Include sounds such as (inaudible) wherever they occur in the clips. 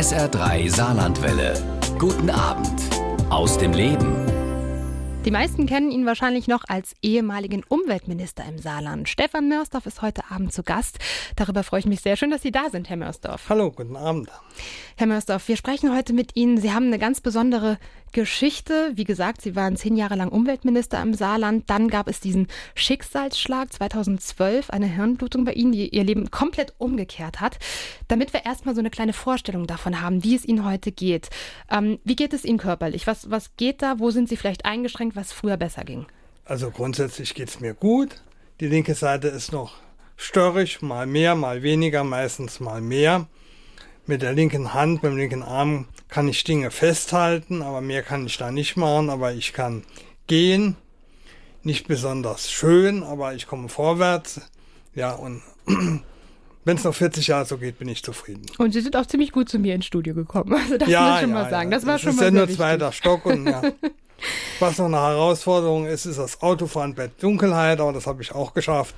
SR3 Saarlandwelle. Guten Abend aus dem Leben. Die meisten kennen ihn wahrscheinlich noch als ehemaligen Umweltminister im Saarland. Stefan Mörsdorf ist heute Abend zu Gast. Darüber freue ich mich sehr. Schön, dass Sie da sind, Herr Mörsdorf. Hallo, guten Abend. Herr Mörsdorf, wir sprechen heute mit Ihnen. Sie haben eine ganz besondere Geschichte. Wie gesagt, Sie waren zehn Jahre lang Umweltminister im Saarland. Dann gab es diesen Schicksalsschlag 2012, eine Hirnblutung bei Ihnen, die Ihr Leben komplett umgekehrt hat. Damit wir erstmal so eine kleine Vorstellung davon haben, wie es Ihnen heute geht. Ähm, wie geht es Ihnen körperlich? Was, was geht da? Wo sind Sie vielleicht eingeschränkt, was früher besser ging? Also grundsätzlich geht es mir gut. Die linke Seite ist noch störrig, mal mehr, mal weniger, meistens mal mehr mit der linken Hand, mit dem linken Arm kann ich Dinge festhalten, aber mehr kann ich da nicht machen. Aber ich kann gehen, nicht besonders schön, aber ich komme vorwärts. Ja, und (clears throat) wenn es noch 40 Jahre so geht, bin ich zufrieden. Und Sie sind auch ziemlich gut zu mir ins Studio gekommen. (laughs) Also das ja, muss ich schon ja, mal sagen. Ja. Das war das schon ist mal ja nur zweiter Stock und ja. (laughs) Was noch eine Herausforderung ist, ist das Autofahren bei Dunkelheit, aber das habe ich auch geschafft.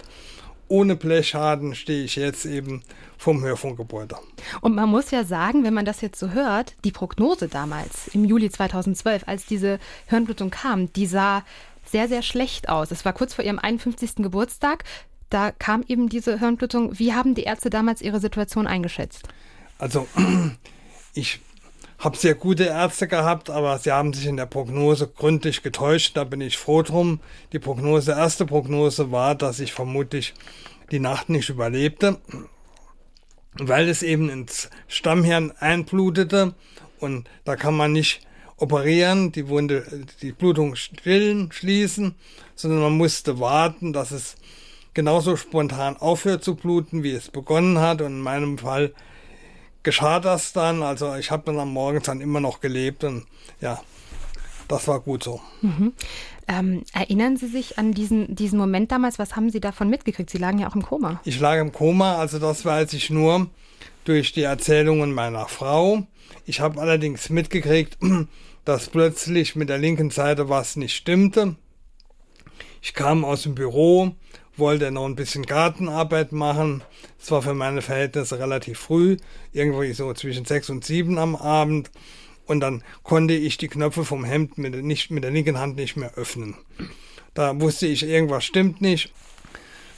Ohne Blechschaden stehe ich jetzt eben vom Hörfunkgebäude. Und man muss ja sagen, wenn man das jetzt so hört, die Prognose damals im Juli 2012, als diese Hirnblutung kam, die sah sehr, sehr schlecht aus. Es war kurz vor ihrem 51. Geburtstag. Da kam eben diese Hirnblutung. Wie haben die Ärzte damals ihre Situation eingeschätzt? Also, (clears throat) ich habe sehr gute Ärzte gehabt, aber sie haben sich in der Prognose gründlich getäuscht. Da bin ich froh drum. Die Prognose, erste Prognose war, dass ich vermutlich die Nacht nicht überlebte, weil es eben ins Stammhirn einblutete und da kann man nicht operieren, die Wunde, die Blutung stillen, schließen, sondern man musste warten, dass es genauso spontan aufhört zu bluten, wie es begonnen hat. Und in meinem Fall geschah das dann. Also ich habe dann am Morgen dann immer noch gelebt und ja, das war gut so. Mhm. Ähm, erinnern Sie sich an diesen, diesen Moment damals? Was haben Sie davon mitgekriegt? Sie lagen ja auch im Koma. Ich lag im Koma, also das weiß ich nur durch die Erzählungen meiner Frau. Ich habe allerdings mitgekriegt, (clears throat) dass plötzlich mit der linken Seite was nicht stimmte. Ich kam aus dem Büro, wollte noch ein bisschen Gartenarbeit machen. Es war für meine Verhältnisse relativ früh, irgendwie so zwischen sechs und sieben am Abend. Und dann konnte ich die Knöpfe vom Hemd mit, der, nicht, mit der linken Hand nicht mehr öffnen. Da wusste ich, irgendwas stimmt nicht.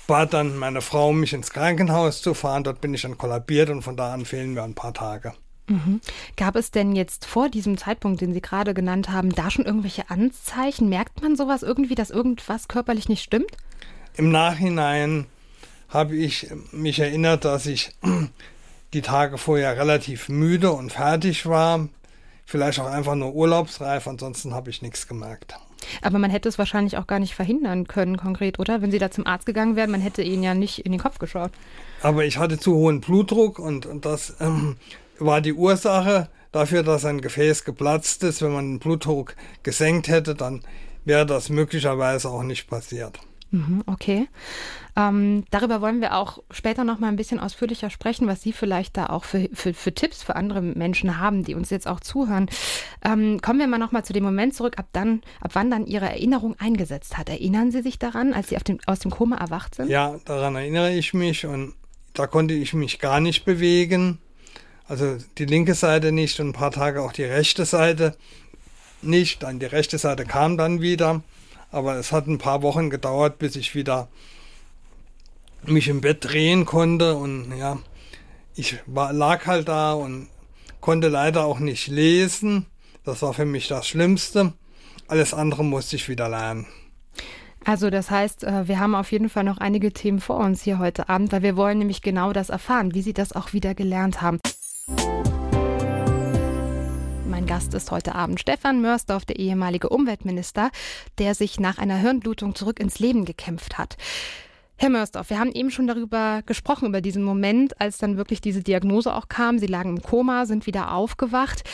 Bat dann meine Frau, mich ins Krankenhaus zu fahren. Dort bin ich dann kollabiert und von da an fehlen mir ein paar Tage. Mhm. Gab es denn jetzt vor diesem Zeitpunkt, den Sie gerade genannt haben, da schon irgendwelche Anzeichen? Merkt man sowas irgendwie, dass irgendwas körperlich nicht stimmt? Im Nachhinein habe ich mich erinnert, dass ich (clears throat) die Tage vorher relativ müde und fertig war. Vielleicht auch einfach nur urlaubsreif, ansonsten habe ich nichts gemerkt. Aber man hätte es wahrscheinlich auch gar nicht verhindern können, konkret, oder? Wenn Sie da zum Arzt gegangen wären, man hätte Ihnen ja nicht in den Kopf geschaut. Aber ich hatte zu hohen Blutdruck und, und das ähm, (clears throat) war die Ursache dafür, dass ein Gefäß geplatzt ist. Wenn man den Blutdruck gesenkt hätte, dann wäre das möglicherweise auch nicht passiert. Okay. Ähm, darüber wollen wir auch später noch mal ein bisschen ausführlicher sprechen, was Sie vielleicht da auch für, für, für Tipps für andere Menschen haben, die uns jetzt auch zuhören. Ähm, kommen wir mal noch mal zu dem Moment zurück, ab dann, ab wann dann Ihre Erinnerung eingesetzt hat. Erinnern Sie sich daran, als Sie dem, aus dem Koma erwacht sind? Ja, daran erinnere ich mich und da konnte ich mich gar nicht bewegen. Also die linke Seite nicht und ein paar Tage auch die rechte Seite nicht. Dann die rechte Seite kam dann wieder. Aber es hat ein paar Wochen gedauert, bis ich wieder mich im Bett drehen konnte. Und ja, ich war, lag halt da und konnte leider auch nicht lesen. Das war für mich das Schlimmste. Alles andere musste ich wieder lernen. Also das heißt, äh, wir haben auf jeden Fall noch einige Themen vor uns hier heute Abend, weil wir wollen nämlich genau das erfahren, wie Sie das auch wieder gelernt haben. Mein Gast ist heute Abend Stefan Mörsdorf, der ehemalige Umweltminister, der sich nach einer Hirnblutung zurück ins Leben gekämpft hat. Herr Mörsdorf, wir haben eben schon darüber gesprochen, über diesen Moment, als dann wirklich diese Diagnose auch kam. Sie lagen im Koma, sind wieder aufgewacht,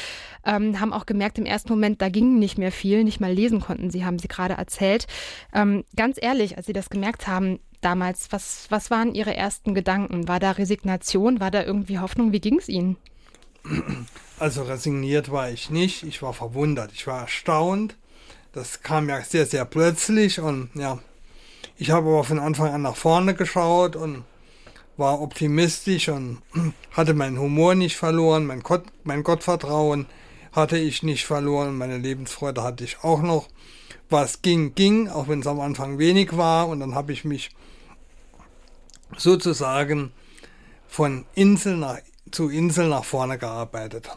ähm, haben auch gemerkt im ersten Moment, da ging nicht mehr viel, nicht mal lesen konnten Sie, haben Sie gerade erzählt. Ähm, ganz ehrlich, als Sie das gemerkt haben damals, was, was waren Ihre ersten Gedanken? War da Resignation? War da irgendwie Hoffnung? Wie ging es Ihnen? Also resigniert war ich nicht, ich war verwundert, ich war erstaunt. Das kam ja sehr, sehr plötzlich und ja, ich habe aber von Anfang an nach vorne geschaut und war optimistisch und (clears throat) hatte meinen Humor nicht verloren, mein, Gott, mein Gottvertrauen hatte ich nicht verloren, meine Lebensfreude hatte ich auch noch. Was ging, ging, auch wenn es am Anfang wenig war. Und dann habe ich mich sozusagen von Insel nach, zu Insel nach vorne gearbeitet.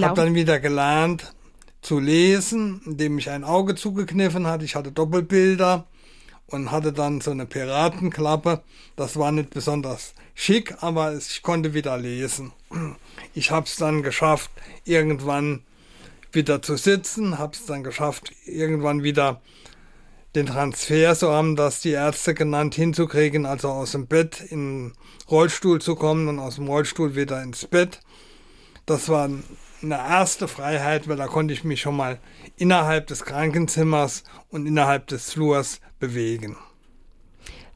Habe dann wieder gelernt zu lesen, indem ich ein Auge zugekniffen hatte. Ich hatte Doppelbilder und hatte dann so eine Piratenklappe. Das war nicht besonders schick, aber ich konnte wieder lesen. Ich habe es dann geschafft, irgendwann wieder zu sitzen, habe es dann geschafft, irgendwann wieder den Transfer, so haben das die Ärzte genannt, hinzukriegen, also aus dem Bett in den Rollstuhl zu kommen und aus dem Rollstuhl wieder ins Bett. Das war eine erste Freiheit, weil da konnte ich mich schon mal innerhalb des Krankenzimmers und innerhalb des Flurs bewegen.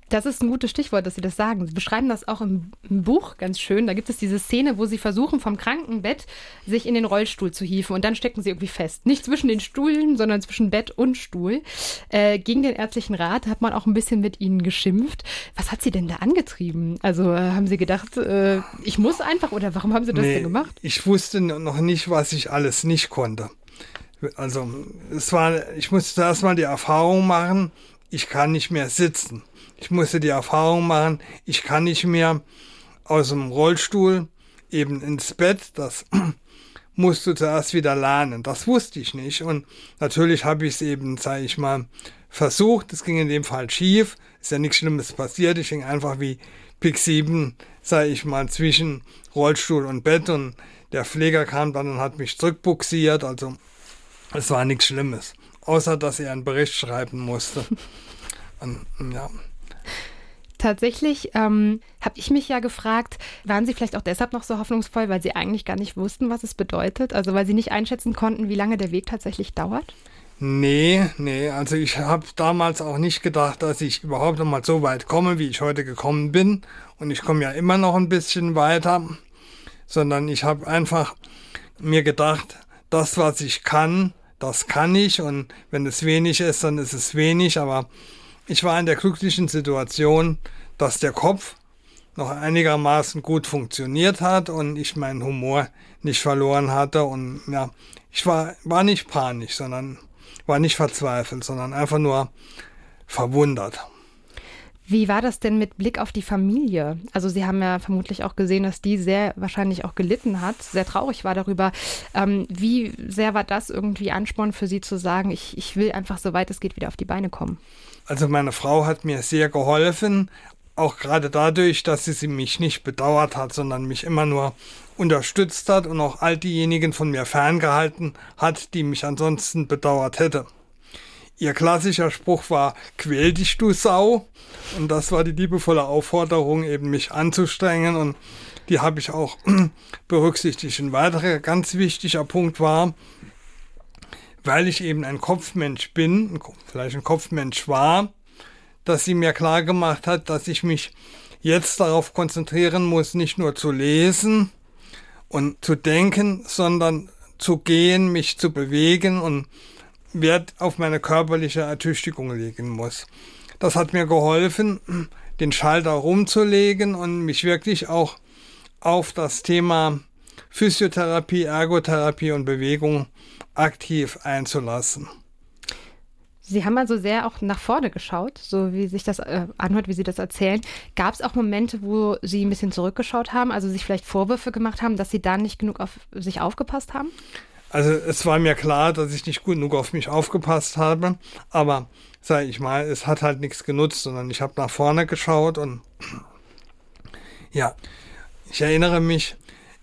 Das ist ein gutes Stichwort, dass Sie das sagen. Sie beschreiben das auch im, im, Buch ganz schön. Da gibt es diese Szene, wo Sie versuchen, vom Krankenbett sich in den Rollstuhl zu hieven und dann stecken Sie irgendwie fest. Nicht zwischen den Stühlen, sondern zwischen Bett und Stuhl. Äh, gegen den ärztlichen Rat hat man auch ein bisschen mit Ihnen geschimpft. Was hat Sie denn da angetrieben? Also äh, haben Sie gedacht, äh, ich muss einfach oder warum haben Sie das nee, denn gemacht? Ich wusste noch nicht, was ich alles nicht konnte. Also es war, ich musste erst mal die Erfahrung machen, ich kann nicht mehr sitzen. Ich musste die Erfahrung machen, ich kann nicht mehr aus dem Rollstuhl eben ins Bett. Das (clears throat) musst du zuerst wieder lernen. Das wusste ich nicht. Und natürlich habe ich es eben, sage ich mal, versucht. Es ging in dem Fall schief. Ist ja nichts Schlimmes passiert. Ich hing einfach wie Pik 7, sage ich mal, zwischen Rollstuhl und Bett. Und der Pfleger kam dann und hat mich zurückbuxiert. Also es war nichts Schlimmes. Außer, dass er einen Bericht schreiben musste. (laughs) Und, ja. Tatsächlich ähm, habe ich mich ja gefragt, waren Sie vielleicht auch deshalb noch so hoffnungsvoll, weil Sie eigentlich gar nicht wussten, was es bedeutet? Also weil Sie nicht einschätzen konnten, wie lange der Weg tatsächlich dauert? Nee, nee, also ich habe damals auch nicht gedacht, dass ich überhaupt noch mal so weit komme, wie ich heute gekommen bin. Und ich komme ja immer noch ein bisschen weiter, sondern ich habe einfach mir gedacht, das, was ich kann, das kann ich. Und wenn es wenig ist, dann ist es wenig. Aber ich war in der glücklichen Situation, dass der Kopf noch einigermaßen gut funktioniert hat und ich meinen Humor nicht verloren hatte. Und ja, ich war, war nicht panisch, sondern war nicht verzweifelt, sondern einfach nur verwundert. Wie war das denn mit Blick auf die Familie? Also Sie haben ja vermutlich auch gesehen, dass die sehr wahrscheinlich auch gelitten hat, sehr traurig war darüber. Ähm, wie sehr war das irgendwie Ansporn für Sie zu sagen, ich, ich will einfach so weit es geht wieder auf die Beine kommen? Also meine Frau hat mir sehr geholfen, auch gerade dadurch, dass sie, sie mich nicht bedauert hat, sondern mich immer nur unterstützt hat und auch all diejenigen von mir ferngehalten hat, die mich ansonsten bedauert hätte. Ihr klassischer Spruch war, quäl dich, du Sau. Und das war die liebevolle Aufforderung, eben mich anzustrengen. Und die habe ich auch (clears throat) berücksichtigt. Ein weiterer ganz wichtiger Punkt war, weil ich eben ein Kopfmensch bin, vielleicht ein Kopfmensch war, dass sie mir klar gemacht hat, dass ich mich jetzt darauf konzentrieren muss, nicht nur zu lesen und zu denken, sondern zu gehen, mich zu bewegen und Wert auf meine körperliche Ertüchtigung legen muss. Das hat mir geholfen, den Schalter rumzulegen und mich wirklich auch auf das Thema Physiotherapie, Ergotherapie und Bewegung aktiv einzulassen. Sie haben also sehr auch nach vorne geschaut, so wie sich das äh, anhört, wie Sie das erzählen. Gab es auch Momente, wo Sie ein bisschen zurückgeschaut haben, also sich vielleicht Vorwürfe gemacht haben, dass Sie da nicht genug auf sich aufgepasst haben? Also es war mir klar, dass ich nicht gut genug auf mich aufgepasst habe, aber sage ich mal, es hat halt nichts genutzt, sondern ich habe nach vorne geschaut und (clears throat) ja, ich erinnere mich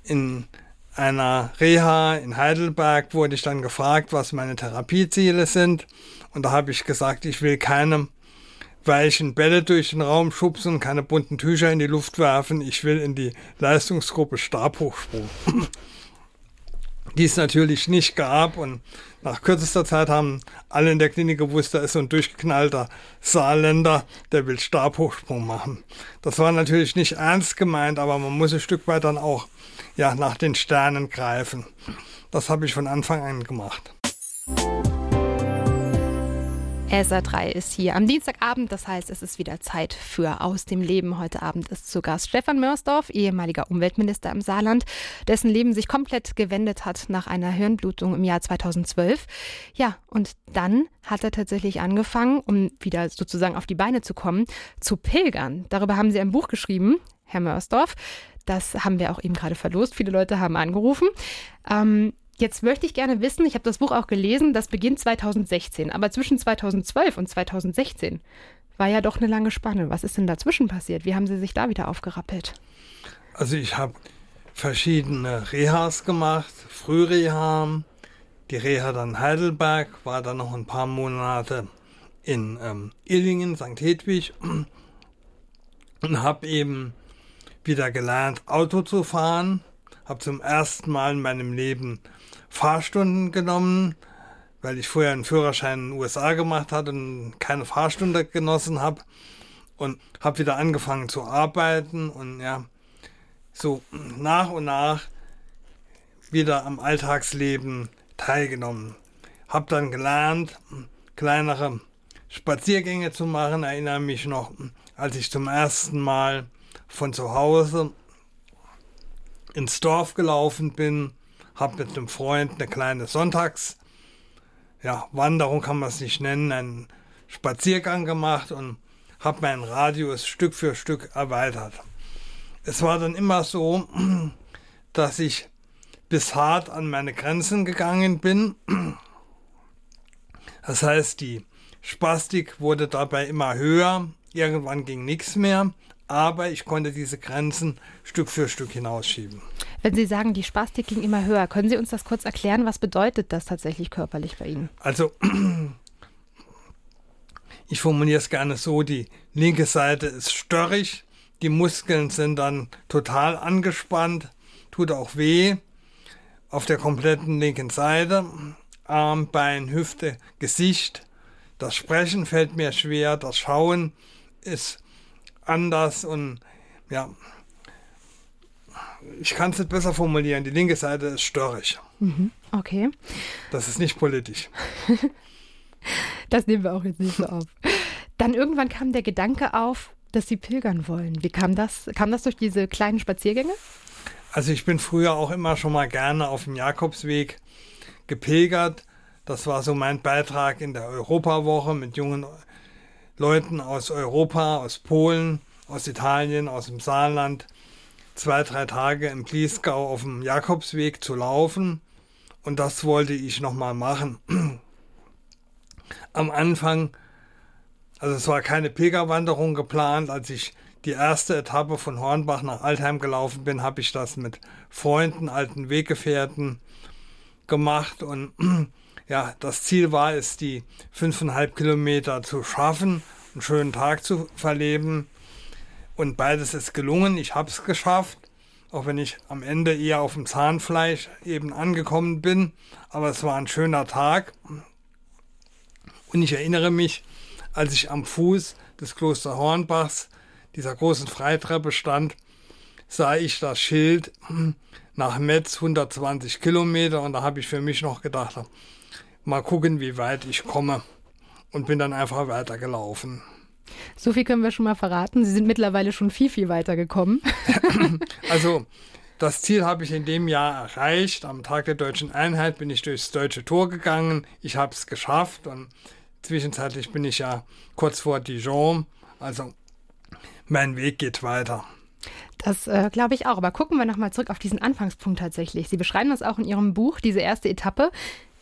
in einer Reha in Heidelberg wurde ich dann gefragt, was meine Therapieziele sind. Und da habe ich gesagt, ich will keine weichen Bälle durch den Raum schubsen, keine bunten Tücher in die Luft werfen. Ich will in die Leistungsgruppe Stabhochsprung. (clears throat) die es natürlich nicht gab. Und nach kürzester Zeit haben alle in der Klinik gewusst, da ist so ein durchgeknallter Saarländer, der will Stabhochsprung machen. Das war natürlich nicht ernst gemeint, aber man muss ein Stück weit dann auch ja, nach den Sternen greifen. Das habe ich von Anfang an gemacht. SR3 ist hier am Dienstagabend, das heißt, es ist wieder Zeit für Aus dem Leben. Heute Abend ist zu Gast Stefan Mörsdorf, ehemaliger Umweltminister im Saarland, dessen Leben sich komplett gewendet hat nach einer Hirnblutung im Jahr 2012. Ja, und dann hat er tatsächlich angefangen, um wieder sozusagen auf die Beine zu kommen, zu pilgern. Darüber haben Sie ein Buch geschrieben, Herr Mörsdorf. Das haben wir auch eben gerade verlost. Viele Leute haben angerufen. Ähm, Jetzt möchte ich gerne wissen, ich habe das Buch auch gelesen, das beginnt 2016, aber zwischen 2012 und 2016 war ja doch eine lange Spanne. Was ist denn dazwischen passiert? Wie haben Sie sich da wieder aufgerappelt? Also ich habe verschiedene Rehas gemacht, Frühreha, die Reha dann Heidelberg, war dann noch ein paar Monate in ähm, Illingen, St. Hedwig (clears throat) und habe eben wieder gelernt, Auto zu fahren, habe zum ersten Mal in meinem Leben Fahrstunden genommen, weil ich vorher einen Führerschein in den USA gemacht hatte und keine Fahrstunde genossen habe und habe wieder angefangen zu arbeiten und ja, so nach und nach wieder am Alltagsleben teilgenommen. Habe dann gelernt, kleinere Spaziergänge zu machen. Erinnere mich noch, als ich zum ersten Mal von zu Hause ins Dorf gelaufen bin habe mit einem Freund eine kleine Sonntags, ja, Wanderung kann man es nicht nennen, einen Spaziergang gemacht und habe meinen Radius Stück für Stück erweitert. Es war dann immer so, (clears throat) dass ich bis hart an meine Grenzen gegangen bin. Das heißt, die Spastik wurde dabei immer höher. Irgendwann ging nichts mehr, aber ich konnte diese Grenzen Stück für Stück hinausschieben. Wenn Sie sagen, die Spastik ging immer höher, können Sie uns das kurz erklären? Was bedeutet das tatsächlich körperlich bei Ihnen? Also, (clears throat) ich formuliere es gerne so, die linke Seite ist störrig, die Muskeln sind dann total angespannt, tut auch weh auf der kompletten linken Seite, Arm, Bein, Hüfte, Gesicht. Das Sprechen fällt mir schwer, das Schauen ist anders und ja, ich kann es nicht besser formulieren. Die linke Seite ist störrig. Mhm, okay. Das ist nicht politisch. (laughs) das nehmen wir auch jetzt nicht so auf. Dann irgendwann kam der Gedanke auf, dass Sie pilgern wollen. Wie kam das? Kam das durch diese kleinen Spaziergänge? Also ich bin früher auch immer schon mal gerne auf dem Jakobsweg gepilgert. Das war so mein Beitrag in der Europawoche mit jungen Leuten aus Europa, aus Polen, aus Italien, aus dem Saarland zwei, drei Tage im Bliesgau auf dem Jakobsweg zu laufen. Und das wollte ich nochmal machen. Am Anfang, also es war keine Pilgerwanderung geplant, als ich die erste Etappe von Hornbach nach Altheim gelaufen bin, habe ich das mit Freunden, alten Weggefährten gemacht. Und ja, das Ziel war es, die fünfeinhalb Kilometer zu schaffen, einen schönen Tag zu verleben. Und beides ist gelungen. Ich habe es geschafft, auch wenn ich am Ende eher auf dem Zahnfleisch eben angekommen bin. Aber es war ein schöner Tag. Und ich erinnere mich, als ich am Fuß des Kloster Hornbachs, dieser großen Freitreppe stand, sah ich das Schild nach Metz 120 Kilometer und da habe ich für mich noch gedacht, mal gucken, wie weit ich komme und bin dann einfach weitergelaufen. So viel können wir schon mal verraten. Sie sind mittlerweile schon viel, viel weiter gekommen. (laughs) also das Ziel habe ich in dem Jahr erreicht. Am Tag der deutschen Einheit bin ich durchs deutsche Tor gegangen. Ich habe es geschafft und zwischenzeitlich bin ich ja kurz vor Dijon. Also mein Weg geht weiter. Das äh, glaube ich auch. Aber gucken wir nochmal zurück auf diesen Anfangspunkt tatsächlich. Sie beschreiben das auch in Ihrem Buch, diese erste Etappe.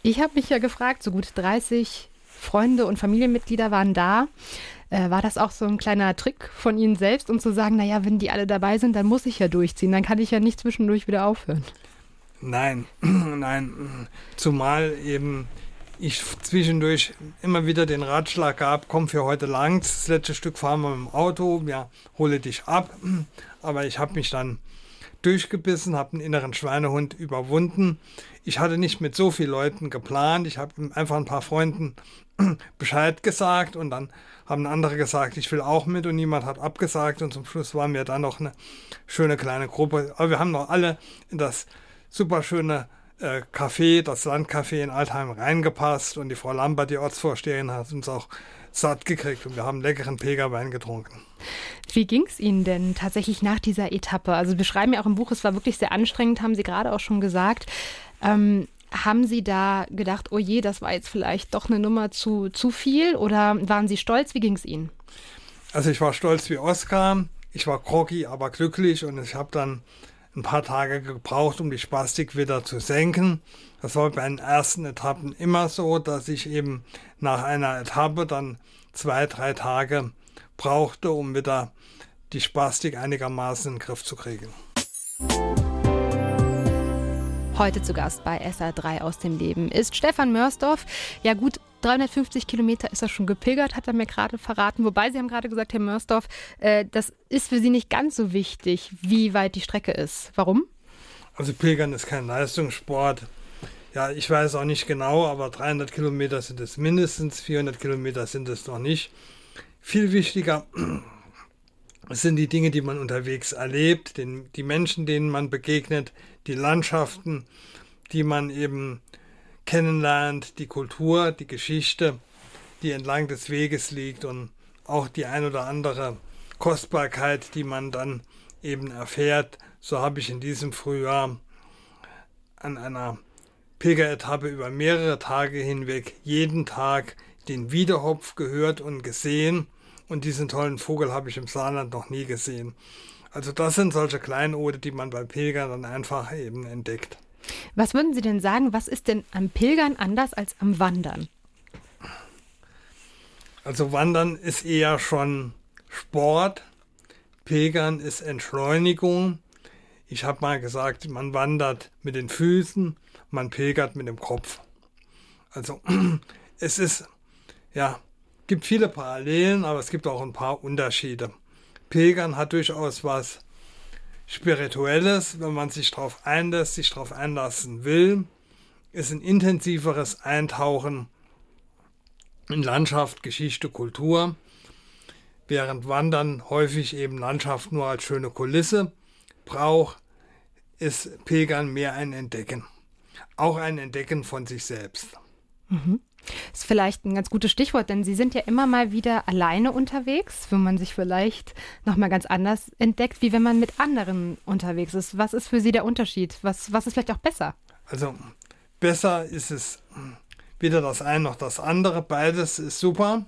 Ich habe mich ja gefragt, so gut 30 Freunde und Familienmitglieder waren da. Äh, war das auch so ein kleiner Trick von Ihnen selbst, um zu sagen, naja, wenn die alle dabei sind, dann muss ich ja durchziehen, dann kann ich ja nicht zwischendurch wieder aufhören? Nein, (clears throat) nein. Zumal eben ich zwischendurch immer wieder den Ratschlag gab, komm für heute lang, das letzte Stück fahren wir mit dem Auto, ja, hole dich ab. (clears throat) Aber ich habe mich dann durchgebissen, habe einen inneren Schweinehund überwunden. Ich hatte nicht mit so vielen Leuten geplant. Ich habe einfach ein paar Freunden (clears throat) Bescheid gesagt und dann haben andere gesagt, ich will auch mit und niemand hat abgesagt und zum Schluss waren wir dann noch eine schöne kleine Gruppe. Aber wir haben noch alle in das super schöne äh, Café, das Landcafé in Altheim reingepasst und die Frau Lambert, die Ortsvorsteherin, hat uns auch satt gekriegt und wir haben leckeren Pilgerwein getrunken. Wie ging es Ihnen denn tatsächlich nach dieser Etappe? Also Sie beschreiben ja auch im Buch, es war wirklich sehr anstrengend, haben Sie gerade auch schon gesagt. Ähm, haben Sie da gedacht, oh je, das war jetzt vielleicht doch eine Nummer zu, zu viel oder waren Sie stolz? Wie ging es Ihnen? Also ich war stolz wie Oskar, ich war groggy, aber glücklich und ich habe dann ein paar Tage gebraucht, um die Spastik wieder zu senken. Das war bei den ersten Etappen immer so, dass ich eben nach einer Etappe dann zwei, drei Tage brauchte, um wieder die Spastik einigermaßen in den Griff zu kriegen. Heute zu Gast bei SA3 aus dem Leben ist Stefan Mörsdorf. Ja gut, 350 Kilometer ist er schon gepilgert, hat er mir gerade verraten. Wobei Sie haben gerade gesagt, Herr Mörsdorf, äh, das ist für Sie nicht ganz so wichtig, wie weit die Strecke ist. Warum? Also Pilgern ist kein Leistungssport. Ja, ich weiß auch nicht genau, aber 300 Kilometer sind es mindestens, 400 Kilometer sind es noch nicht. Viel wichtiger (clears throat) sind die Dinge, die man unterwegs erlebt, den, die Menschen, denen man begegnet, die Landschaften, die man eben kennenlernt, die Kultur, die Geschichte, die entlang des Weges liegt und auch die ein oder andere Kostbarkeit, die man dann eben erfährt. So habe ich in diesem Frühjahr an einer Pilgeretappe über mehrere Tage hinweg jeden Tag den Wiederhopf gehört und gesehen und diesen tollen Vogel habe ich im Saarland noch nie gesehen. Also das sind solche Kleinode, die man bei Pilgern dann einfach eben entdeckt. Was würden Sie denn sagen, was ist denn am Pilgern anders als am Wandern? Also Wandern ist eher schon Sport, Pilgern ist Entschleunigung. Ich habe mal gesagt, man wandert mit den Füßen, man pilgert mit dem Kopf. Also (clears throat) es ist, ja, gibt viele Parallelen, aber es gibt auch ein paar Unterschiede. Pilgern hat durchaus was Spirituelles, wenn man sich darauf einlässt, sich darauf einlassen will, ist ein intensiveres Eintauchen in Landschaft, Geschichte, Kultur, während Wandern häufig eben Landschaft nur als schöne Kulisse braucht, ist Pilgern mehr ein Entdecken. Auch ein Entdecken von sich selbst. Mhm. Das ist vielleicht ein ganz gutes Stichwort, denn Sie sind ja immer mal wieder alleine unterwegs, wo man sich vielleicht nochmal ganz anders entdeckt, wie wenn man mit anderen unterwegs ist. Was ist für Sie der Unterschied? Was, was ist vielleicht auch besser? Also besser ist es weder das eine noch das andere. Beides ist super.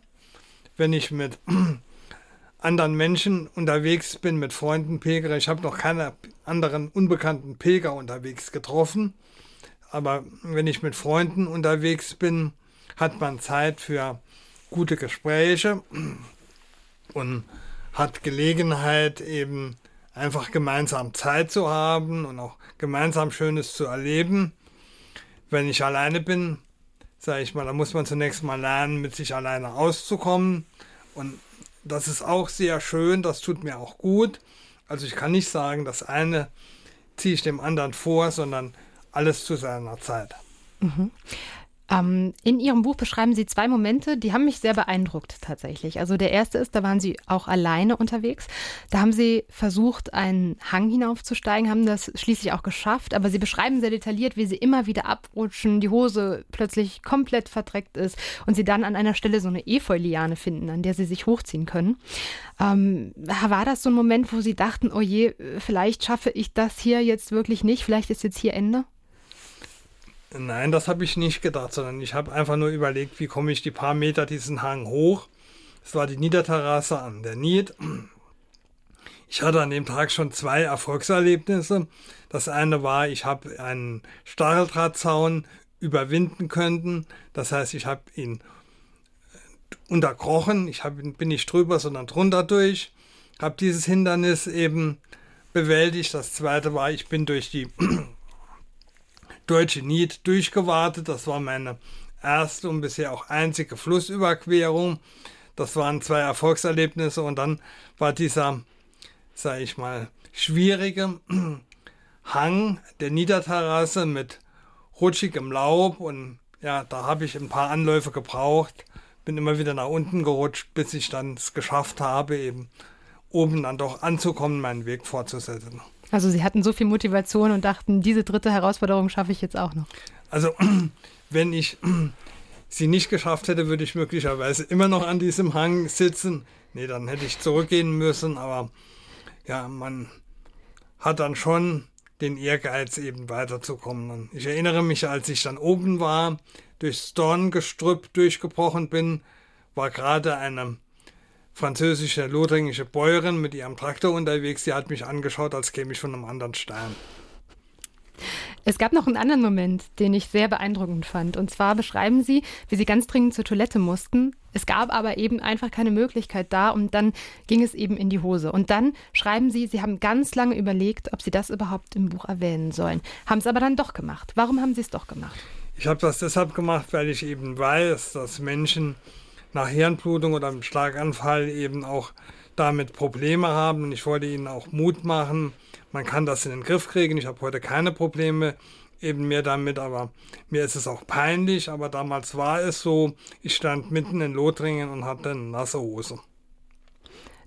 Wenn ich mit (clears throat) anderen Menschen unterwegs bin, mit Freunden pilgere, ich habe noch keine anderen unbekannten Pilger unterwegs getroffen. Aber wenn ich mit Freunden unterwegs bin, hat man Zeit für gute Gespräche und hat Gelegenheit eben einfach gemeinsam Zeit zu haben und auch gemeinsam Schönes zu erleben. Wenn ich alleine bin, sage ich mal, da muss man zunächst mal lernen, mit sich alleine auszukommen. Und das ist auch sehr schön, das tut mir auch gut. Also ich kann nicht sagen, das eine ziehe ich dem anderen vor, sondern alles zu seiner Zeit. Mhm. Ähm, in Ihrem Buch beschreiben Sie zwei Momente, die haben mich sehr beeindruckt tatsächlich. Also der erste ist, da waren Sie auch alleine unterwegs. Da haben Sie versucht, einen Hang hinaufzusteigen, haben das schließlich auch geschafft. Aber Sie beschreiben sehr detailliert, wie Sie immer wieder abrutschen, die Hose plötzlich komplett verdreckt ist und Sie dann an einer Stelle so eine Efeu-Liane finden, an der Sie sich hochziehen können. Ähm, war das so ein Moment, wo Sie dachten, oh je, vielleicht schaffe ich das hier jetzt wirklich nicht, vielleicht ist jetzt hier Ende? Nein, das habe ich nicht gedacht, sondern ich habe einfach nur überlegt, wie komme ich die paar Meter diesen Hang hoch. Es war die Niederterrasse an der Nied. Ich hatte an dem Tag schon zwei Erfolgserlebnisse. Das eine war, ich habe einen Stacheldrahtzaun überwinden können. Das heißt, ich habe ihn unterkrochen. Ich hab, bin nicht drüber, sondern drunter durch. Habe dieses Hindernis eben bewältigt. Das zweite war, ich bin durch die (clears throat) Deutsche Nied durchgewartet. Das war meine erste und bisher auch einzige Flussüberquerung. Das waren zwei Erfolgserlebnisse und dann war dieser, sag ich mal, schwierige (clears throat) Hang der Niederterrasse mit rutschigem Laub und ja, da habe ich ein paar Anläufe gebraucht, bin immer wieder nach unten gerutscht, bis ich dann es geschafft habe, eben oben dann doch anzukommen, meinen Weg fortzusetzen. Also Sie hatten so viel Motivation und dachten, diese dritte Herausforderung schaffe ich jetzt auch noch. Also (clears throat) wenn ich (clears throat) sie nicht geschafft hätte, würde ich möglicherweise immer noch an diesem Hang sitzen. Nee, dann hätte ich zurückgehen müssen, aber ja, man hat dann schon den Ehrgeiz, eben weiterzukommen. Und ich erinnere mich, als ich dann oben war, durchs Dorngestrüpp durchgebrochen bin, war gerade eine französische lothringische Bäuerin mit ihrem Traktor unterwegs. Die hat mich angeschaut, als käme ich von einem anderen Stern. Es gab noch einen anderen Moment, den ich sehr beeindruckend fand. Und zwar beschreiben Sie, wie Sie ganz dringend zur Toilette mussten. Es gab aber eben einfach keine Möglichkeit da und dann ging es eben in die Hose. Und dann schreiben Sie, Sie haben ganz lange überlegt, ob Sie das überhaupt im Buch erwähnen sollen. Haben es aber dann doch gemacht. Warum haben Sie es doch gemacht? Ich habe das deshalb gemacht, weil ich eben weiß, dass Menschen nach Hirnblutung oder einem Schlaganfall eben auch damit Probleme haben. Und ich wollte ihnen auch Mut machen, man kann das in den Griff kriegen. Ich habe heute keine Probleme eben mehr damit, aber mir ist es auch peinlich. Aber damals war es so, ich stand mitten in Lothringen und hatte eine nasse Hose.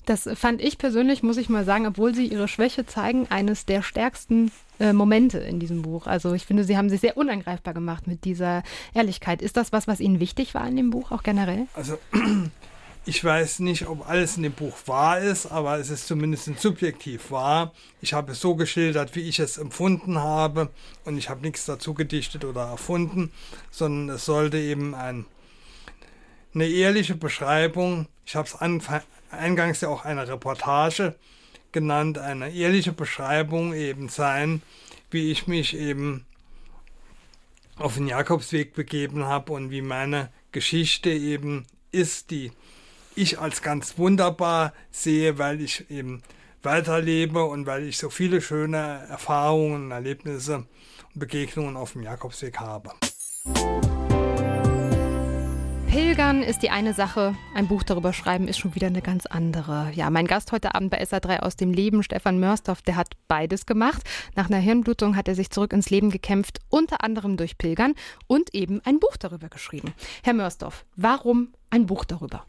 Das fand ich persönlich, muss ich mal sagen, obwohl sie ihre Schwäche zeigen, eines der stärksten äh, Momente in diesem Buch. Also ich finde, sie haben sich sehr unangreifbar gemacht mit dieser Ehrlichkeit. Ist das was, was Ihnen wichtig war in dem Buch auch generell? Also (clears throat) ich weiß nicht, ob alles in dem Buch wahr ist, aber es ist zumindest subjektiv wahr. Ich habe es so geschildert, wie ich es empfunden habe und ich habe nichts dazu gedichtet oder erfunden, sondern es sollte eben ein, eine ehrliche Beschreibung, ich habe es eingangs ja auch eine Reportage genannt, eine ehrliche Beschreibung eben sein, wie ich mich eben auf den Jakobsweg begeben habe und wie meine Geschichte eben ist, die ich als ganz wunderbar sehe, weil ich eben weiterlebe und weil ich so viele schöne Erfahrungen, Erlebnisse und Begegnungen auf dem Jakobsweg habe. Pilgern ist die eine Sache, ein Buch darüber schreiben ist schon wieder eine ganz andere. Ja, mein Gast heute Abend bei SA3 aus dem Leben, Stefan Mörsdorf, der hat beides gemacht. Nach einer Hirnblutung hat er sich zurück ins Leben gekämpft, unter anderem durch Pilgern und eben ein Buch darüber geschrieben. Herr Mörsdorf, warum ein Buch darüber?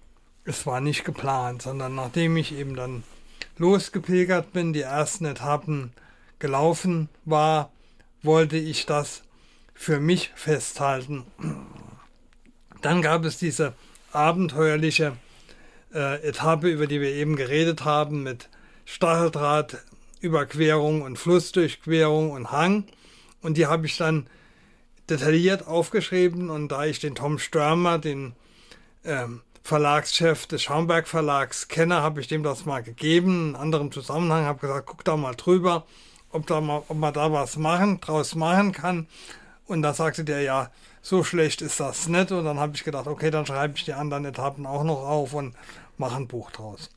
es war nicht geplant, sondern nachdem ich eben dann losgepilgert bin, die ersten Etappen gelaufen war, wollte ich das für mich festhalten. Dann gab es diese abenteuerliche äh, Etappe, über die wir eben geredet haben, mit Stacheldrahtüberquerung und Flussdurchquerung und Hang. Und die habe ich dann detailliert aufgeschrieben. Und da ich den Tom Störmer, den ähm, Verlagschef des Schaumberg Verlags kenne, habe ich dem das mal gegeben, in anderem Zusammenhang, habe gesagt, guck da mal drüber, ob, da mal, ob man da was machen, draus machen kann. Und da sagte der, ja, so schlecht ist das nicht. Und dann habe ich gedacht, okay, dann schreibe ich die anderen Etappen auch noch auf und mache ein Buch draus.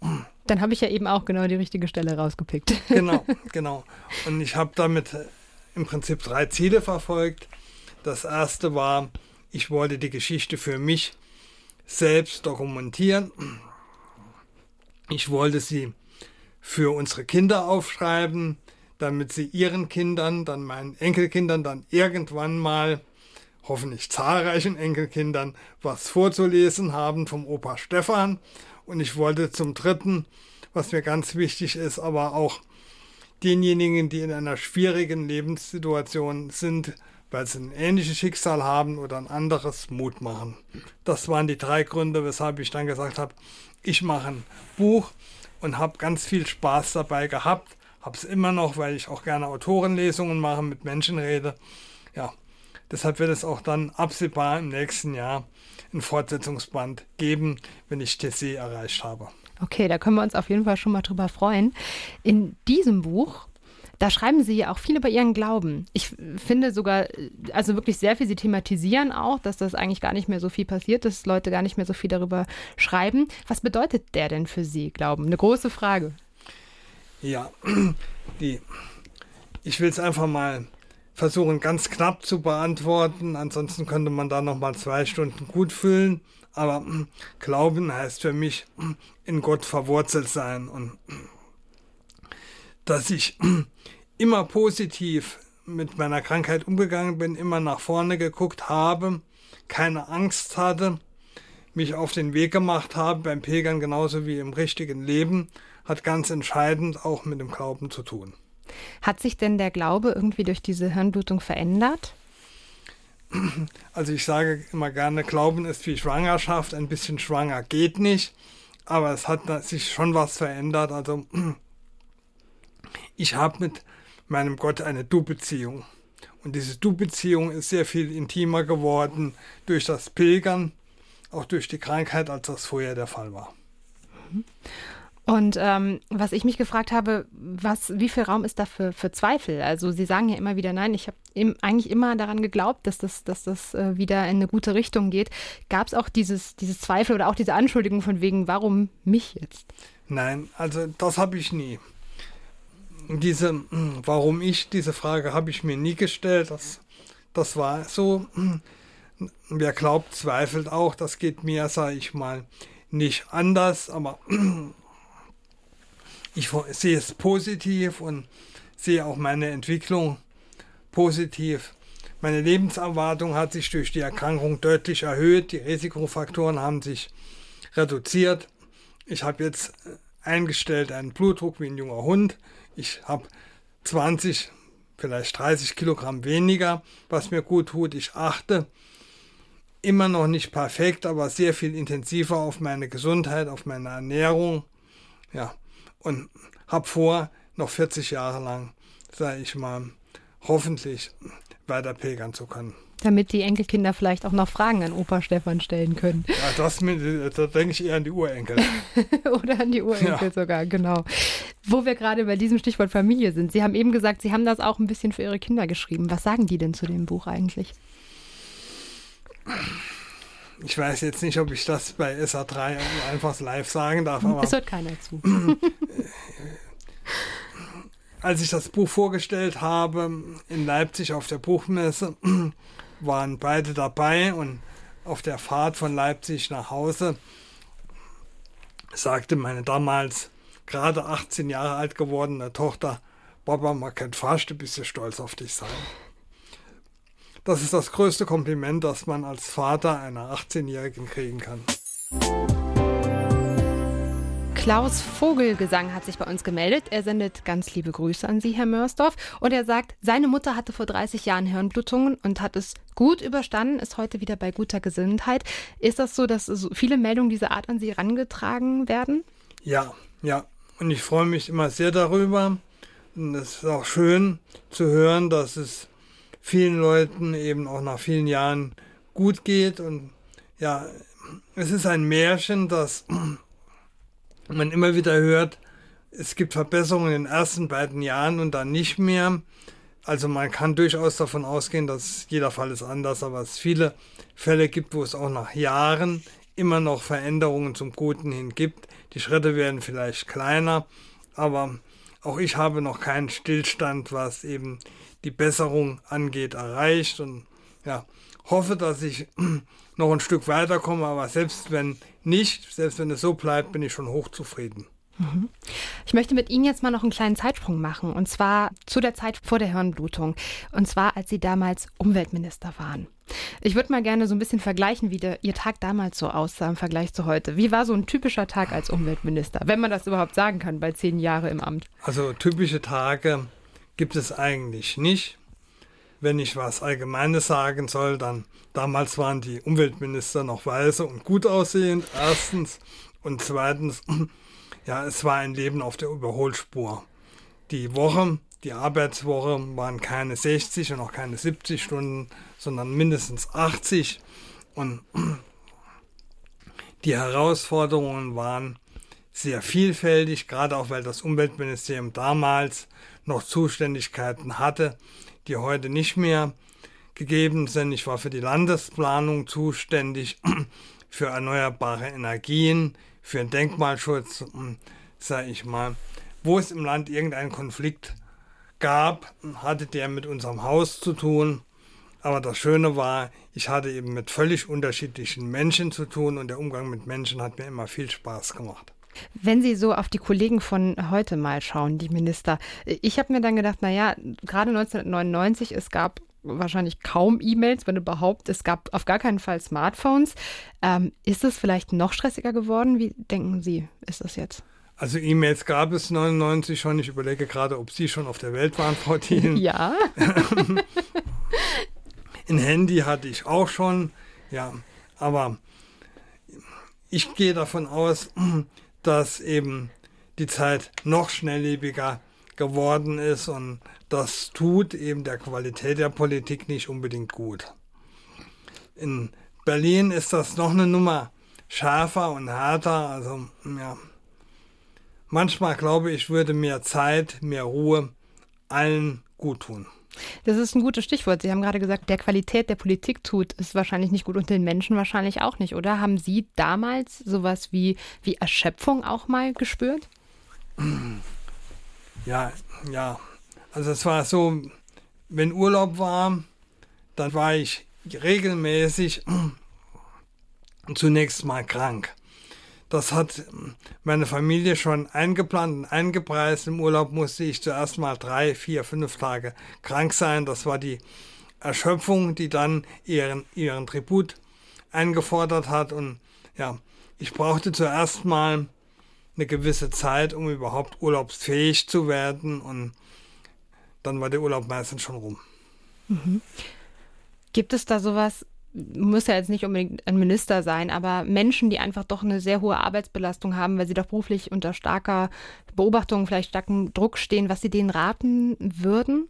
Dann habe ich ja eben auch genau die richtige Stelle rausgepickt. (laughs) Genau, genau. Und ich habe damit im Prinzip drei Ziele verfolgt. Das erste war, ich wollte die Geschichte für mich selbst dokumentieren. Ich wollte sie für unsere Kinder aufschreiben, damit sie ihren Kindern, dann meinen Enkelkindern, dann irgendwann mal, hoffentlich zahlreichen Enkelkindern, was vorzulesen haben vom Opa Stefan. Und ich wollte zum Dritten, was mir ganz wichtig ist, aber auch denjenigen, die in einer schwierigen Lebenssituation sind, weil sie ein ähnliches Schicksal haben oder ein anderes Mut machen. Das waren die drei Gründe, weshalb ich dann gesagt habe, ich mache ein Buch und habe ganz viel Spaß dabei gehabt. Habe es immer noch, weil ich auch gerne Autorenlesungen mache, mit Menschen rede. Ja, deshalb wird es auch dann absehbar im nächsten Jahr ein Fortsetzungsband geben, wenn ich TC erreicht habe. Okay, da können wir uns auf jeden Fall schon mal drüber freuen. In diesem Buch da schreiben Sie ja auch viel über Ihren Glauben. Ich finde sogar, also wirklich sehr viel, Sie thematisieren auch, dass das eigentlich gar nicht mehr so viel passiert, dass Leute gar nicht mehr so viel darüber schreiben. Was bedeutet der denn für Sie, Glauben? Eine große Frage. Ja, (clears throat) die, ich will es einfach mal versuchen, ganz knapp zu beantworten. Ansonsten könnte man da noch mal zwei Stunden gut füllen. Aber Glauben heißt für mich in Gott verwurzelt sein und dass ich immer positiv mit meiner Krankheit umgegangen bin, immer nach vorne geguckt habe, keine Angst hatte, mich auf den Weg gemacht habe, beim Pilgern genauso wie im richtigen Leben, hat ganz entscheidend auch mit dem Glauben zu tun. Hat sich denn der Glaube irgendwie durch diese Hirnblutung verändert? Also ich sage immer gerne, Glauben ist wie Schwangerschaft, ein bisschen schwanger geht nicht, aber es hat sich schon was verändert. Also ich habe mit meinem Gott eine Du-Beziehung. Und diese Du-Beziehung ist sehr viel intimer geworden durch das Pilgern, auch durch die Krankheit, als das vorher der Fall war. Und ähm, was ich mich gefragt habe, was, wie viel Raum ist da für, für Zweifel? Also Sie sagen ja immer wieder, nein, ich habe eigentlich immer daran geglaubt, dass das, dass das äh, wieder in eine gute Richtung geht. Gab es auch dieses, dieses Zweifel oder auch diese Anschuldigung von wegen, warum mich jetzt? Nein, also das habe ich nie. Diese, hm, warum ich, diese Frage habe ich mir nie gestellt. Das, das war so. Hm, wer glaubt, zweifelt auch. Das geht mir, sage ich mal, nicht anders. Aber ich sehe es positiv und sehe auch meine Entwicklung positiv. Meine Lebenserwartung hat sich durch die Erkrankung deutlich erhöht. Die Risikofaktoren haben sich reduziert. Ich habe jetzt eingestellt einen Blutdruck wie ein junger Hund. Ich habe 20, vielleicht 30 Kilogramm weniger, was mir gut tut. Ich achte immer noch nicht perfekt, aber sehr viel intensiver auf meine Gesundheit, auf meine Ernährung. Ja, und habe vor, noch 40 Jahre lang, sage ich mal, hoffentlich weiter pilgern zu können. Damit die Enkelkinder vielleicht auch noch Fragen an Opa Stefan stellen können. Ja, das, da denke ich eher an die Urenkel. (laughs) Oder an die Urenkel ja. sogar, genau. Wo wir gerade bei diesem Stichwort Familie sind. Sie haben eben gesagt, Sie haben das auch ein bisschen für Ihre Kinder geschrieben. Was sagen die denn zu dem Buch eigentlich? Ich weiß jetzt nicht, ob ich das bei SA3 einfach live sagen darf. Aber es hört keiner zu. (clears throat) Als ich das Buch vorgestellt habe in Leipzig auf der Buchmesse, (clears throat) waren beide dabei und auf der Fahrt von Leipzig nach Hause sagte meine damals gerade 18 Jahre alt gewordene Tochter, Papa, man kann fast ein bisschen stolz auf dich sein. Das ist das größte Kompliment, das man als Vater einer 18-Jährigen kriegen kann. Klaus Vogelgesang hat sich bei uns gemeldet. Er sendet ganz liebe Grüße an Sie, Herr Mörsdorf. Und er sagt, seine Mutter hatte vor 30 Jahren Hirnblutungen und hat es gut überstanden, ist heute wieder bei guter Gesundheit. Ist das so, dass so viele Meldungen dieser Art an Sie herangetragen werden? Ja, ja. Und ich freue mich immer sehr darüber. Und es ist auch schön zu hören, dass es vielen Leuten eben auch nach vielen Jahren gut geht. Und ja, es ist ein Märchen, dass (clears throat) man immer wieder hört, es gibt Verbesserungen in den ersten beiden Jahren und dann nicht mehr. Also man kann durchaus davon ausgehen, dass jeder Fall ist anders, aber es viele Fälle gibt, wo es auch nach Jahren immer noch Veränderungen zum Guten hin gibt. Die Schritte werden vielleicht kleiner, aber auch ich habe noch keinen Stillstand, was eben die Besserung angeht, erreicht und ja, hoffe, dass ich (clears throat) noch ein Stück weiterkomme, aber selbst wenn nicht, selbst wenn es so bleibt, bin ich schon hochzufrieden. Mhm. Ich möchte mit Ihnen jetzt mal noch einen kleinen Zeitsprung machen, und zwar zu der Zeit vor der Hirnblutung, und zwar als Sie damals Umweltminister waren. Ich würde mal gerne so ein bisschen vergleichen, wie der, Ihr Tag damals so aussah im Vergleich zu heute. Wie war so ein typischer Tag als Umweltminister, wenn man das überhaupt sagen kann, bei zehn Jahren im Amt? Also typische Tage gibt es eigentlich nicht. Wenn ich was Allgemeines sagen soll, dann damals waren die Umweltminister noch weise und gut aussehend, erstens. Und zweitens, (clears throat) ja, es war ein Leben auf der Überholspur. Die Woche, die Arbeitswoche waren keine 60 und auch keine 70 Stunden, sondern mindestens 80. Und (clears throat) die Herausforderungen waren sehr vielfältig, gerade auch weil das Umweltministerium damals noch Zuständigkeiten hatte, die heute nicht mehr gegeben sind. Ich war für die Landesplanung zuständig, (clears throat) für erneuerbare Energien, für den Denkmalschutz, sage ich mal. Wo es im Land irgendeinen Konflikt gab, hatte der mit unserem Haus zu tun. Aber das Schöne war, ich hatte eben mit völlig unterschiedlichen Menschen zu tun und der Umgang mit Menschen hat mir immer viel Spaß gemacht. Wenn Sie so auf die Kollegen von heute mal schauen, die Minister, ich habe mir dann gedacht, naja, gerade 1999, es gab wahrscheinlich kaum E-Mails, wenn überhaupt. Es gab auf gar keinen Fall Smartphones. Ähm, ist es vielleicht noch stressiger geworden? Wie denken Sie, ist das jetzt? Also E-Mails gab es 99 schon. Ich überlege gerade, ob Sie schon auf der Welt waren, Frau Thiel. (laughs) Ja. (laughs) Ein Handy hatte ich auch schon, ja. Aber ich gehe davon aus, dass eben die Zeit noch schnelllebiger geworden ist und das tut eben der Qualität der Politik nicht unbedingt gut. In Berlin ist das noch eine Nummer schärfer und härter, also ja, Manchmal glaube ich, würde mehr Zeit, mehr Ruhe allen gut tun. Das ist ein gutes Stichwort. Sie haben gerade gesagt, der Qualität der Politik tut es wahrscheinlich nicht gut und den Menschen wahrscheinlich auch nicht, oder? Haben Sie damals sowas wie, wie Erschöpfung auch mal gespürt? Ja, ja. Also es war so, wenn Urlaub war, dann war ich regelmäßig (clears throat) zunächst mal krank. Das hat meine Familie schon eingeplant und eingepreist. Im Urlaub musste ich zuerst mal drei, vier, fünf Tage krank sein. Das war die Erschöpfung, die dann ihren, ihren Tribut eingefordert hat. Und ja, ich brauchte zuerst mal eine gewisse Zeit, um überhaupt urlaubsfähig zu werden. Und dann war der Urlaub meistens schon rum. Mhm. Gibt es da sowas, muss ja jetzt nicht unbedingt ein Minister sein, aber Menschen, die einfach doch eine sehr hohe Arbeitsbelastung haben, weil sie doch beruflich unter starker Beobachtung, vielleicht starkem Druck stehen, was Sie denen raten würden?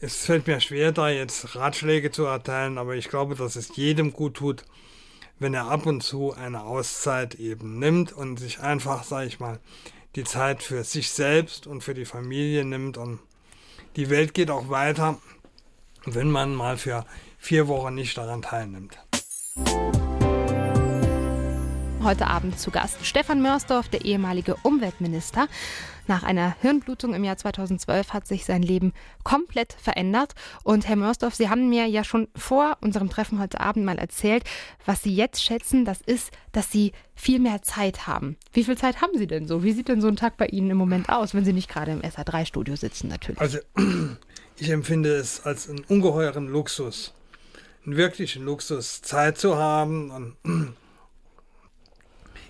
Es fällt mir schwer, da jetzt Ratschläge zu erteilen, aber ich glaube, dass es jedem gut tut, wenn er ab und zu eine Auszeit eben nimmt und sich einfach, sage ich mal, die Zeit für sich selbst und für die Familie nimmt und die Welt geht auch weiter wenn man mal für vier Wochen nicht daran teilnimmt. Heute Abend zu Gast Stefan Mörsdorf, der ehemalige Umweltminister. Nach einer Hirnblutung im Jahr 2012 hat sich sein Leben komplett verändert. Und Herr Mörsdorf, Sie haben mir ja schon vor unserem Treffen heute Abend mal erzählt, was Sie jetzt schätzen, das ist, dass Sie viel mehr Zeit haben. Wie viel Zeit haben Sie denn so? Wie sieht denn so ein Tag bei Ihnen im Moment aus, wenn Sie nicht gerade im SA3-Studio sitzen natürlich? Also (clears throat) ich empfinde es als einen ungeheuren Luxus, einen wirklichen Luxus, Zeit zu haben. Und (clears throat)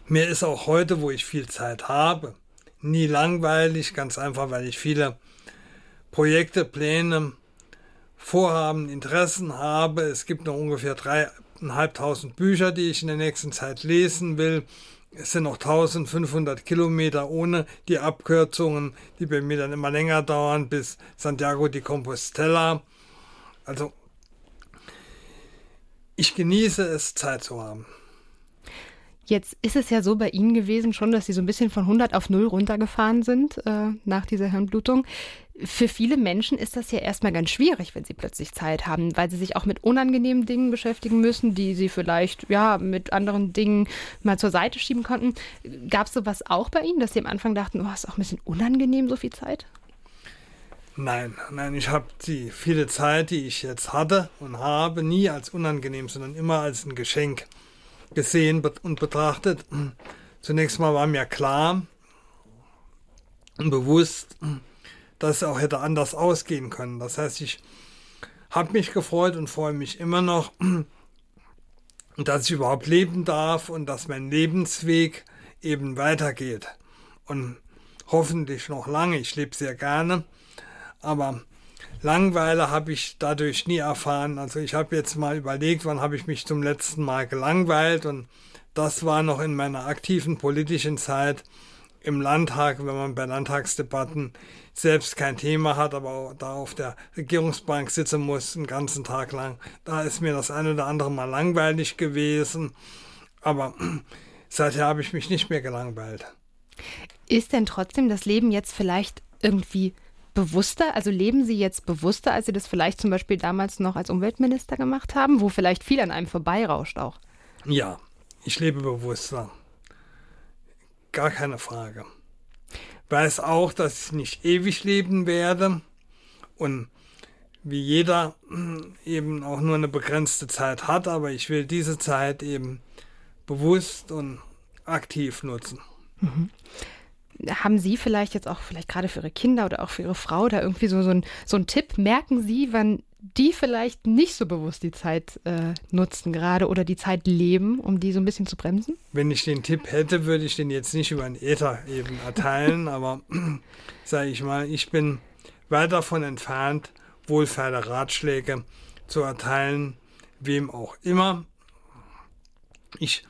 mir ist auch heute, wo ich viel Zeit habe, nie langweilig, ganz einfach, weil ich viele Projekte, Pläne, Vorhaben, Interessen habe. Es gibt noch ungefähr dreieinhalbtausend Bücher, die ich in der nächsten Zeit lesen will. Es sind noch 1500 Kilometer ohne die Abkürzungen, die bei mir dann immer länger dauern, bis Santiago de Compostela. Also, ich genieße es, Zeit zu haben. Jetzt ist es ja so bei Ihnen gewesen schon, dass Sie so ein bisschen von 100 auf 0 runtergefahren sind äh, nach dieser Hirnblutung. Für viele Menschen ist das ja erstmal ganz schwierig, wenn sie plötzlich Zeit haben, weil sie sich auch mit unangenehmen Dingen beschäftigen müssen, die sie vielleicht ja mit anderen Dingen mal zur Seite schieben konnten. Gab es sowas auch bei Ihnen, dass Sie am Anfang dachten, oh, ist auch ein bisschen unangenehm, so viel Zeit? Nein, nein, ich habe die viele Zeit, die ich jetzt hatte und habe, nie als unangenehm, sondern immer als ein Geschenk gesehen und betrachtet. Zunächst mal war mir klar und bewusst, dass es auch hätte anders ausgehen können. Das heißt, ich habe mich gefreut und freue mich immer noch, (clears throat) dass ich überhaupt leben darf und dass mein Lebensweg eben weitergeht. Und hoffentlich noch lange. Ich lebe sehr gerne, aber Langweile habe ich dadurch nie erfahren. Also ich habe jetzt mal überlegt, wann habe ich mich zum letzten Mal gelangweilt und das war noch in meiner aktiven politischen Zeit im Landtag, wenn man bei Landtagsdebatten selbst kein Thema hat, aber da auf der Regierungsbank sitzen muss, einen ganzen Tag lang. Da ist mir das eine oder andere mal langweilig gewesen. Aber (clears throat) seither habe ich mich nicht mehr gelangweilt. Ist denn trotzdem das Leben jetzt vielleicht irgendwie bewusster? Also leben Sie jetzt bewusster, als Sie das vielleicht zum Beispiel damals noch als Umweltminister gemacht haben, wo vielleicht viel an einem vorbeirauscht auch? Ja, ich lebe bewusster. Gar keine Frage. Weiß auch, dass ich nicht ewig leben werde und wie jeder (clears throat) eben auch nur eine begrenzte Zeit hat, aber ich will diese Zeit eben bewusst und aktiv nutzen. Mhm haben Sie vielleicht jetzt auch, vielleicht gerade für Ihre Kinder oder auch für Ihre Frau, da irgendwie so, so, ein, so ein Tipp? Merken Sie, wann die vielleicht nicht so bewusst die Zeit äh, nutzen gerade oder die Zeit leben, um die so ein bisschen zu bremsen? Wenn ich den Tipp hätte, würde ich den jetzt nicht über den Äther eben erteilen, aber (clears throat) sage ich mal, ich bin weit davon entfernt, wohlfeile Ratschläge zu erteilen, wem auch immer. Ich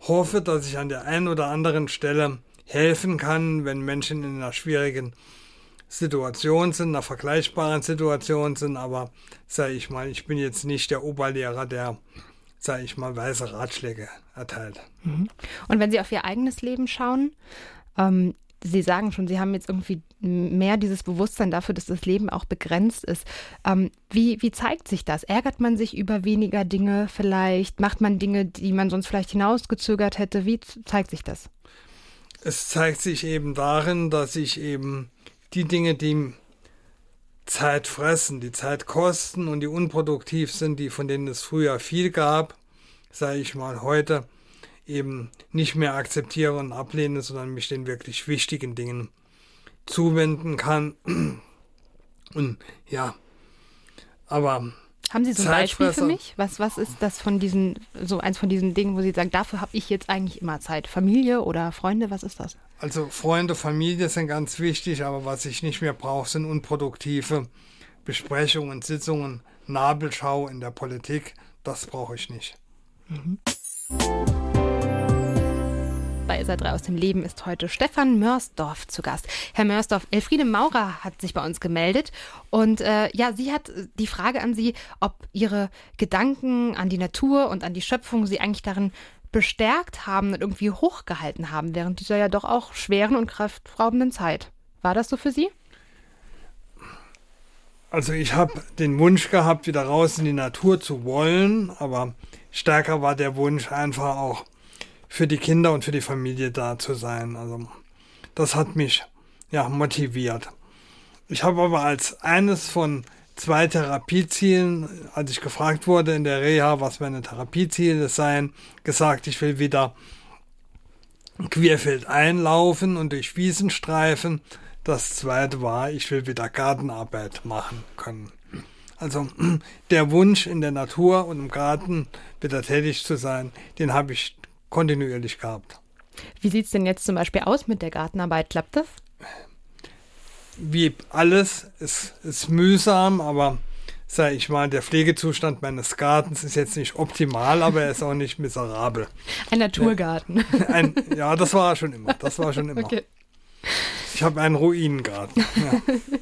hoffe, dass ich an der einen oder anderen Stelle helfen kann, wenn Menschen in einer schwierigen Situation sind, einer vergleichbaren Situation sind, aber sage ich mal, ich bin jetzt nicht der Oberlehrer, der, sage ich mal, weise Ratschläge erteilt. Mhm. Und wenn Sie auf Ihr eigenes Leben schauen, ähm, Sie sagen schon, Sie haben jetzt irgendwie mehr dieses Bewusstsein dafür, dass das Leben auch begrenzt ist. Ähm, wie, wie zeigt sich das? Ärgert man sich über weniger Dinge vielleicht? Macht man Dinge, die man sonst vielleicht hinausgezögert hätte? Wie zeigt sich das? Es zeigt sich eben darin, dass ich eben die Dinge, die Zeit fressen, die Zeit kosten und die unproduktiv sind, die von denen es früher viel gab, sage ich mal heute, eben nicht mehr akzeptiere und ablehne, sondern mich den wirklich wichtigen Dingen zuwenden kann. Und ja, aber. Haben Sie so ein Beispiel für mich? Was, was ist das von diesen, so eins von diesen Dingen, wo Sie sagen, dafür habe ich jetzt eigentlich immer Zeit? Familie oder Freunde, was ist das? Also Freunde, Familie sind ganz wichtig, aber was ich nicht mehr brauche, sind unproduktive Besprechungen, Sitzungen, Nabelschau in der Politik. Das brauche ich nicht. Mhm. Bei Isa 3 aus dem Leben ist heute Stefan Mörsdorf zu Gast. Herr Mörsdorf, Elfriede Maurer hat sich bei uns gemeldet und äh, ja, sie hat die Frage an Sie, ob Ihre Gedanken an die Natur und an die Schöpfung Sie eigentlich darin bestärkt haben und irgendwie hochgehalten haben während dieser ja doch auch schweren und kraftraubenden Zeit. War das so für Sie? Also ich habe den Wunsch gehabt, wieder raus in die Natur zu wollen, aber stärker war der Wunsch einfach auch für die Kinder und für die Familie da zu sein. Also das hat mich ja motiviert. Ich habe aber als eines von zwei Therapiezielen, als ich gefragt wurde in der Reha, was meine Therapieziele seien, gesagt, ich will wieder querfeld einlaufen und durch Wiesen streifen. Das zweite war, ich will wieder Gartenarbeit machen können. Also (clears throat) der Wunsch in der Natur und im Garten wieder tätig zu sein, den habe ich kontinuierlich gehabt. Wie sieht es denn jetzt zum Beispiel aus mit der Gartenarbeit? Klappt das? Wie alles ist, ist mühsam, aber sage ich mal, der Pflegezustand meines Gartens ist jetzt nicht optimal, aber er ist auch nicht miserabel. (laughs) Ein Naturgarten. Ein, ja, das war schon immer. Das war schon (laughs) immer. Okay. Ich habe einen Ruinengarten. Ja. (laughs)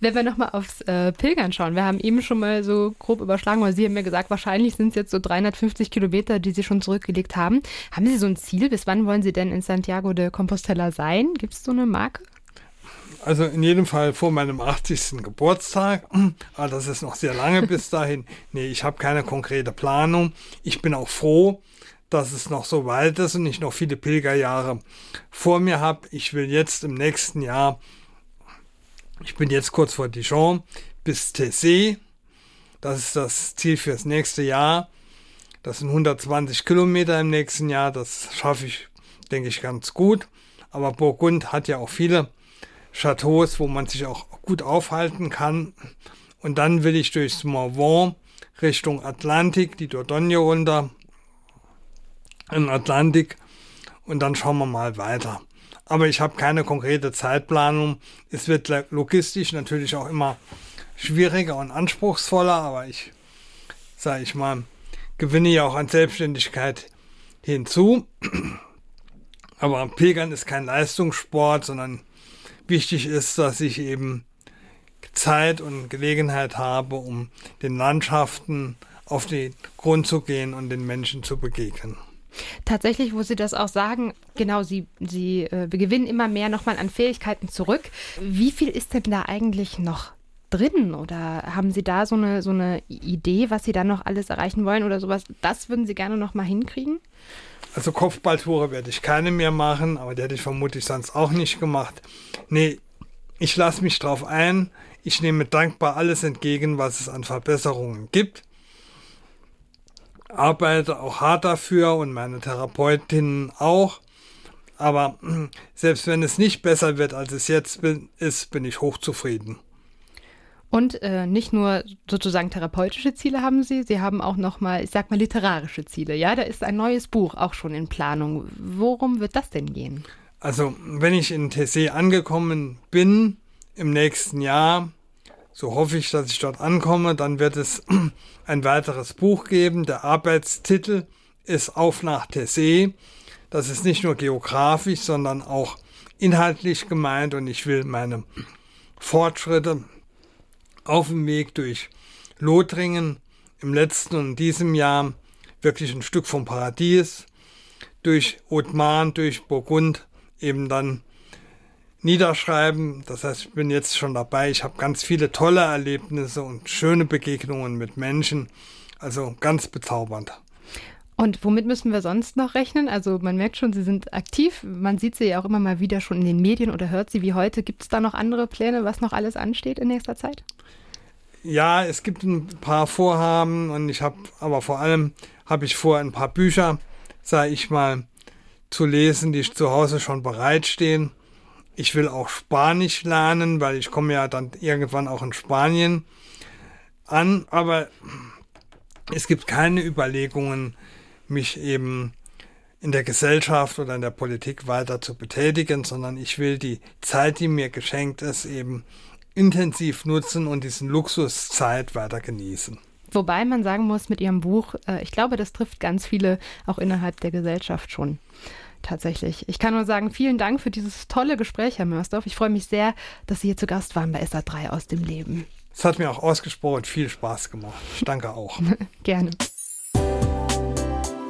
Wenn wir nochmal aufs äh, Pilgern schauen, wir haben eben schon mal so grob überschlagen, weil Sie haben ja gesagt, wahrscheinlich sind es jetzt so 350 Kilometer, die Sie schon zurückgelegt haben. Haben Sie so ein Ziel? Bis wann wollen Sie denn in Santiago de Compostela sein? Gibt es so eine Marke? Also in jedem Fall vor meinem 80. Geburtstag. Aber ah, das ist noch sehr lange bis dahin. Nee, ich habe keine konkrete Planung. Ich bin auch froh, dass es noch so weit ist und ich noch viele Pilgerjahre vor mir habe. Ich will jetzt im nächsten Jahr ich bin jetzt kurz vor Dijon bis Tessé. Das ist das Ziel fürs nächste Jahr. Das sind 120 Kilometer im nächsten Jahr. Das schaffe ich, denke ich, ganz gut. Aber Burgund hat ja auch viele Chateaus, wo man sich auch gut aufhalten kann. Und dann will ich durchs Morvan Richtung Atlantik, die Dordogne runter, in Atlantik. Und dann schauen wir mal weiter. Aber ich habe keine konkrete Zeitplanung. Es wird logistisch natürlich auch immer schwieriger und anspruchsvoller, aber ich, sage ich mal, gewinne ja auch an Selbstständigkeit hinzu. Aber Pilgern ist kein Leistungssport, sondern wichtig ist, dass ich eben Zeit und Gelegenheit habe, um den Landschaften auf den Grund zu gehen und den Menschen zu begegnen. Tatsächlich, wo Sie das auch sagen, genau, Sie, Sie äh, gewinnen immer mehr nochmal an Fähigkeiten zurück. Wie viel ist denn da eigentlich noch drin? Oder haben Sie da so eine, so eine Idee, was Sie da noch alles erreichen wollen oder sowas? Das würden Sie gerne nochmal hinkriegen? Also Kopfballtore werde ich keine mehr machen, aber die hätte ich vermutlich sonst auch nicht gemacht. Nee, ich lasse mich drauf ein. Ich nehme dankbar alles entgegen, was es an Verbesserungen gibt arbeite auch hart dafür und meine Therapeutin auch. Aber selbst wenn es nicht besser wird, als es jetzt bin, ist, bin ich hochzufrieden. Und äh, nicht nur sozusagen therapeutische Ziele haben Sie, Sie haben auch nochmal, ich sag mal, literarische Ziele. Ja, da ist ein neues Buch auch schon in Planung. Worum wird das denn gehen? Also, wenn ich in TC angekommen bin im nächsten Jahr, so hoffe ich, dass ich dort ankomme, dann wird es (clears throat) ein weiteres Buch geben. Der Arbeitstitel ist Auf nach TC. Das ist nicht nur geografisch, sondern auch inhaltlich gemeint und ich will meine Fortschritte auf dem Weg durch Lothringen im letzten und diesem Jahr wirklich ein Stück vom Paradies, durch Othman, durch Burgund eben dann niederschreiben. Das heißt, ich bin jetzt schon dabei. Ich habe ganz viele tolle Erlebnisse und schöne Begegnungen mit Menschen. Also ganz bezaubernd. Und womit müssen wir sonst noch rechnen? Also man merkt schon, Sie sind aktiv. Man sieht Sie ja auch immer mal wieder schon in den Medien oder hört Sie wie heute. Gibt es da noch andere Pläne, was noch alles ansteht in nächster Zeit? Ja, es gibt ein paar Vorhaben und ich habe, aber vor allem habe ich vor, ein paar Bücher, sage ich mal, zu lesen, die zu Hause schon bereitstehen. Ich will auch Spanisch lernen, weil ich komme ja dann irgendwann auch in Spanien an, aber es gibt keine Überlegungen, mich eben in der Gesellschaft oder in der Politik weiter zu betätigen, sondern ich will die Zeit, die mir geschenkt ist, eben intensiv nutzen und diesen Luxuszeit weiter genießen. Wobei man sagen muss, mit Ihrem Buch, äh, ich glaube, das trifft ganz viele auch innerhalb der Gesellschaft schon. Tatsächlich. Ich kann nur sagen, vielen Dank für dieses tolle Gespräch, Herr Mörsdorf. Ich freue mich sehr, dass Sie hier zu Gast waren bei SA3 aus dem Leben. Es hat mir auch ausgesprochen viel Spaß gemacht. Ich danke auch. (laughs) Gerne.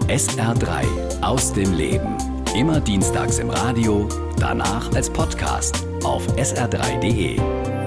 SR3 aus dem Leben. Immer dienstags im Radio, danach als Podcast auf sr3.de.